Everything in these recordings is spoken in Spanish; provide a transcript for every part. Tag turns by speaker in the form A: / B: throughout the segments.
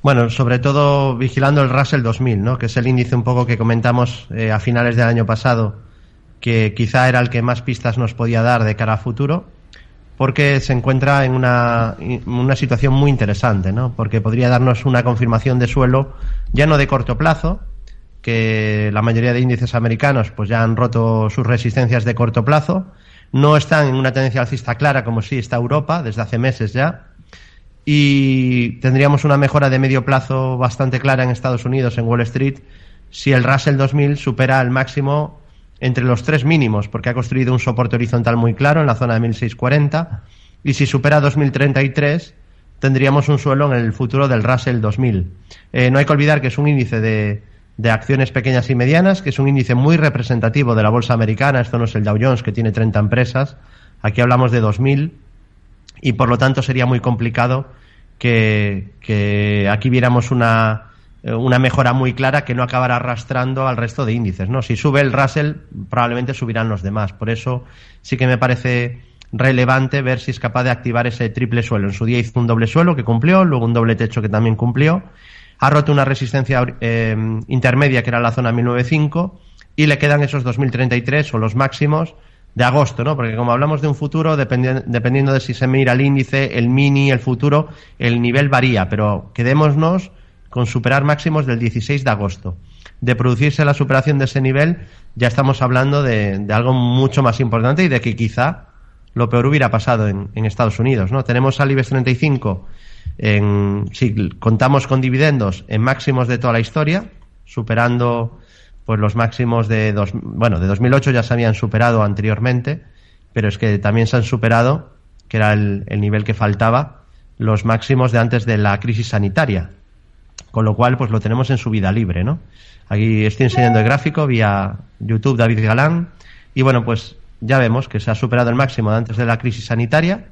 A: Bueno, sobre todo vigilando el Russell 2000, ¿no? que es el índice un poco que comentamos eh, a finales del año pasado, que quizá era el que más pistas nos podía dar de cara a futuro, porque se encuentra en una, una situación muy interesante, ¿no? porque podría darnos una confirmación de suelo ya no de corto plazo, que la mayoría de índices americanos pues ya han roto sus resistencias de corto plazo, no están en una tendencia alcista clara como sí está Europa desde hace meses ya, y tendríamos una mejora de medio plazo bastante clara en Estados Unidos, en Wall Street, si el Russell 2000 supera el máximo entre los tres mínimos, porque ha construido un soporte horizontal muy claro en la zona de 1640, y si supera 2033, tendríamos un suelo en el futuro del Russell 2000. Eh, no hay que olvidar que es un índice de, de acciones pequeñas y medianas, que es un índice muy representativo de la bolsa americana. Esto no es el Dow Jones, que tiene 30 empresas. Aquí hablamos de 2.000 y por lo tanto sería muy complicado que, aquí viéramos una, una mejora muy clara que no acabara arrastrando al resto de índices. ¿no? Si sube el Russell, probablemente subirán los demás. Por eso sí que me parece relevante ver si es capaz de activar ese triple suelo. En su día hizo un doble suelo que cumplió, luego un doble techo que también cumplió. Ha roto una resistencia eh, intermedia que era la zona 1905 y le quedan esos 2033 o los máximos de agosto, ¿no? Porque como hablamos de un futuro, dependiendo de si se mira el índice, el mini, el futuro, el nivel varía, pero quedémonos con superar máximos del 16 de agosto. De producirse la superación de ese nivel, ya estamos hablando de, algo mucho más importante y de que quizá lo peor hubiera pasado en, Estados Unidos, ¿no? Tenemos al IBEX 35, en, si contamos con dividendos, en máximos de toda la historia, superando pues los máximos de dos, bueno, de 2008 ya se habían superado anteriormente, pero es que también se han superado, que era el, nivel que faltaba, los máximos de antes de la crisis sanitaria. Con lo cual, pues lo tenemos en su vida libre, ¿no? Aquí estoy enseñando el gráfico vía YouTube David Galán. Y bueno, pues ya vemos que se ha superado el máximo de antes de la crisis sanitaria,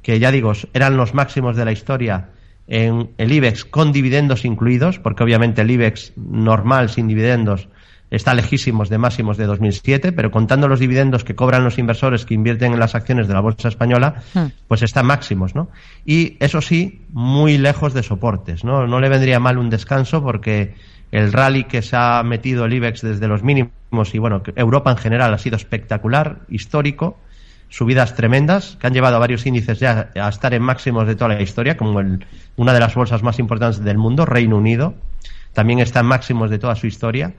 A: que ya digo, eran los máximos de la historia en el IBEX con dividendos incluidos, porque obviamente el IBEX normal sin dividendos está lejísimos de máximos de 2007, pero contando los dividendos que cobran los inversores que invierten en las acciones de la bolsa española, hmm. pues está máximos, ¿no? Y eso sí, muy lejos de soportes, ¿no? No le vendría mal un descanso porque el rally que se ha metido el IBEX desde los mínimos y bueno, Europa en general ha sido espectacular, histórico, subidas tremendas que han llevado a varios índices ya a estar en máximos de toda la historia, como el, una de las bolsas más importantes del mundo, Reino Unido, también está en máximos de toda su historia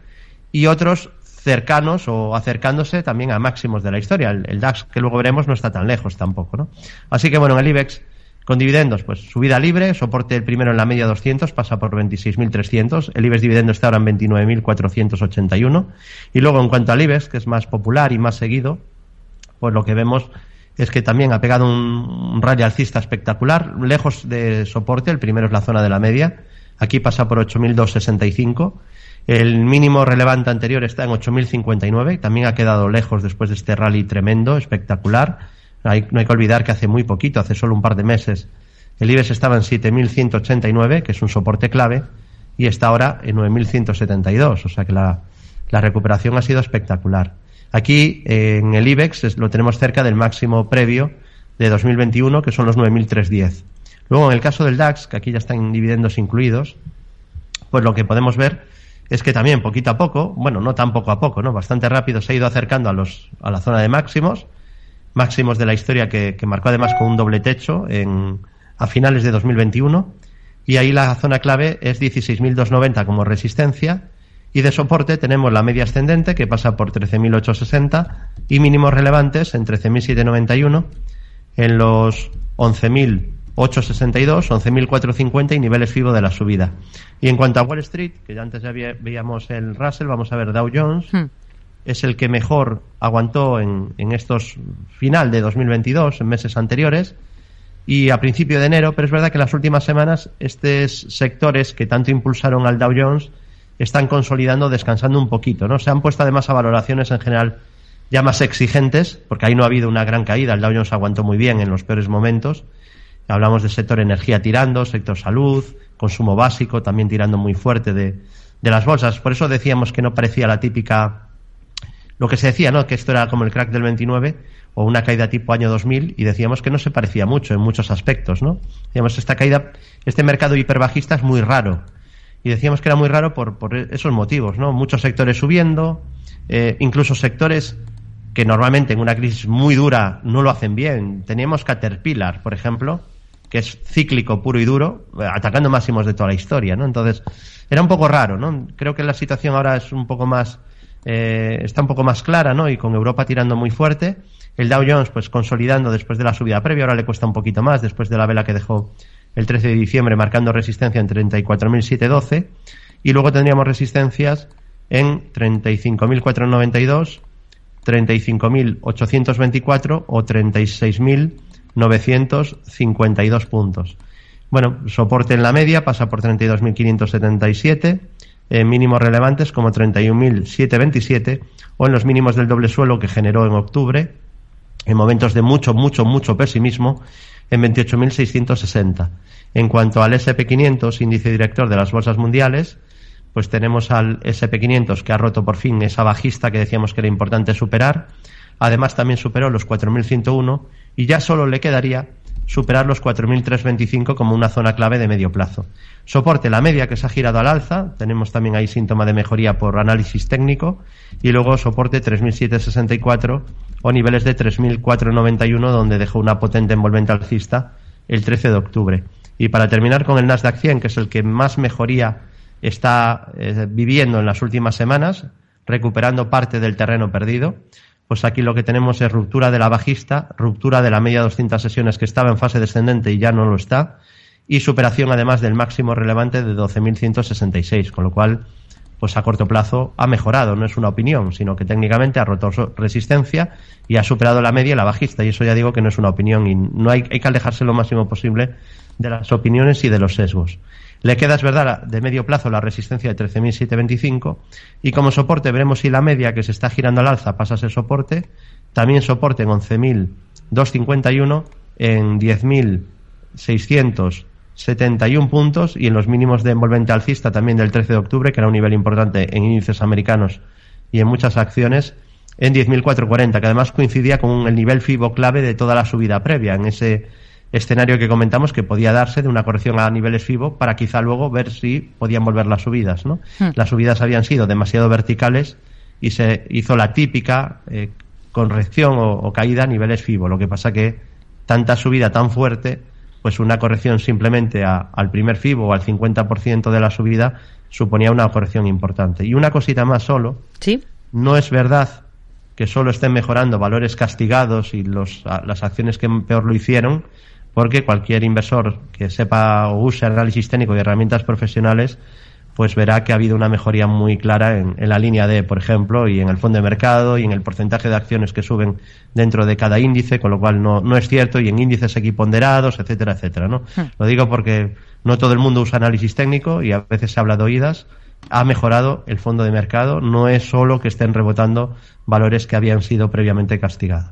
A: y otros cercanos o acercándose también a máximos de la historia. El, DAX, que luego veremos, no está tan lejos tampoco, ¿no? Así que, bueno, en el IBEX, con dividendos, pues subida libre, soporte el primero en la media 200, pasa por 26.300, el IBEX dividendo está ahora en 29.481, y luego en cuanto al IBEX, que es más popular y más seguido, pues lo que vemos es que también ha pegado un, un rally alcista espectacular, lejos de soporte, el primero es la zona de la media, aquí pasa por 8.265, el mínimo relevante anterior está en 8.059, también ha quedado lejos después de este rally tremendo, espectacular. no hay que olvidar que hace muy poquito, hace solo un par de meses, el IBEX estaba en 7.189, que es un soporte clave, y está ahora en 9.172, o sea que la, recuperación ha sido espectacular. Aquí en el IBEX lo tenemos cerca del máximo previo de 2021, que son los 9.310. Luego, en el caso del DAX, que aquí ya están dividendos incluidos, pues lo que podemos ver es que también poquito a poco, bueno, no tan poco a poco, ¿no? Bastante rápido se ha ido acercando a, los, a la zona de máximos, máximos de la historia que, marcó además con un doble techo en, a finales de 2021. Y ahí la zona clave es 16.290 como resistencia. Y de soporte tenemos la media ascendente que pasa por 13.860 y mínimos relevantes en 13.791 en los 11.000 862, 11.450 y niveles FIBO de la subida. Y en cuanto a Wall Street, que ya antes ya veíamos el Russell, vamos a ver Dow Jones. Hmm. Es el que mejor aguantó en, en estos final de 2022, en meses anteriores, y a principio de enero, pero es verdad que en las últimas semanas estos sectores que tanto impulsaron al Dow Jones están consolidando, descansando un poquito, ¿no? Se han puesto además a valoraciones en general ya más exigentes, porque ahí no ha habido una gran caída, el Dow Jones aguantó muy bien en los peores momentos, Hablamos del sector energía tirando, sector salud, consumo básico también tirando muy fuerte de, las bolsas. Por eso decíamos que no parecía la típica lo que se decía, ¿no? Que esto era como el crack del 29 o una caída tipo año 2000 y decíamos que no se parecía mucho en muchos aspectos, ¿no? Decíamos, esta caída, este mercado hiperbajista es muy raro. Y decíamos que era muy raro por, por esos motivos, ¿no? Muchos sectores subiendo, eh, incluso sectores que normalmente en una crisis muy dura no lo hacen bien. Teníamos Caterpillar, por ejemplo, que es cíclico puro y duro, atacando máximos de toda la historia, ¿no? Entonces, era un poco raro, ¿no? Creo que la situación ahora es un poco más, eh, está un poco más clara, ¿no? Y con Europa tirando muy fuerte, el Dow Jones, pues consolidando después de la subida previa, ahora le cuesta un poquito más, después de la vela que dejó el 13 de diciembre, marcando resistencia en 34.712, y luego tendríamos resistencias en 35.492, 35.824 o 36.000 952 puntos. Bueno, soporte en la media pasa por 32.577, en mínimos relevantes como 31.727 o en los mínimos del doble suelo que generó en octubre, en momentos de mucho, mucho, mucho pesimismo, en 28.660. En cuanto al SP500, índice director de las bolsas mundiales, pues tenemos al SP500 que ha roto por fin esa bajista que decíamos que era importante superar. Además también superó los 4.101 y ya solo le quedaría superar los 4.325 como una zona clave de medio plazo. Soporte la media que se ha girado al alza, tenemos también ahí síntoma de mejoría por análisis técnico, y luego soporte 3.764 o niveles de 3.491 donde dejó una potente envolvente alcista el 13 de octubre. Y para terminar con el Nasdaq 100, que es el que más mejoría está eh, viviendo en las últimas semanas, recuperando parte del terreno perdido, pues aquí lo que tenemos es ruptura de la bajista, ruptura de la media de 200 sesiones que estaba en fase descendente y ya no lo está, y superación además del máximo relevante de 12.166, con lo cual, pues a corto plazo ha mejorado, no es una opinión, sino que técnicamente ha roto resistencia y ha superado la media y la bajista, y eso ya digo que no es una opinión y no hay, hay que alejarse lo máximo posible de las opiniones y de los sesgos. Le queda, es verdad, de medio plazo la resistencia de 13.725 y como soporte veremos si la media que se está girando al alza pasa a ser soporte, también soporte en 11.251, en 10.671 puntos y en los mínimos de envolvente alcista también del 13 de octubre, que era un nivel importante en índices americanos y en muchas acciones, en 10.440, que además coincidía con el nivel FIBO clave de toda la subida previa. En ese escenario que comentamos que podía darse de una corrección a niveles FIBO para quizá luego ver si podían volver las subidas. ¿no? Hmm. Las subidas habían sido demasiado verticales y se hizo la típica eh, corrección o, caída a niveles FIBO. Lo que pasa que tanta subida tan fuerte, pues una corrección simplemente al primer FIBO o al 50% de la subida suponía una corrección importante. Y una cosita más solo.
B: Sí.
A: No es verdad que solo estén mejorando valores castigados y los, las acciones que peor lo hicieron, porque cualquier inversor que sepa o use análisis técnico y herramientas profesionales, pues verá que ha habido una mejoría muy clara en, la línea D, por ejemplo, y en el fondo de mercado y en el porcentaje de acciones que suben dentro de cada índice, con lo cual no, no es cierto, y en índices equiponderados, etcétera, etcétera, ¿no? Hmm. Lo digo porque no todo el mundo usa análisis técnico y a veces se habla de oídas. Ha mejorado el fondo de mercado, no es solo que estén rebotando valores que habían sido previamente castigados.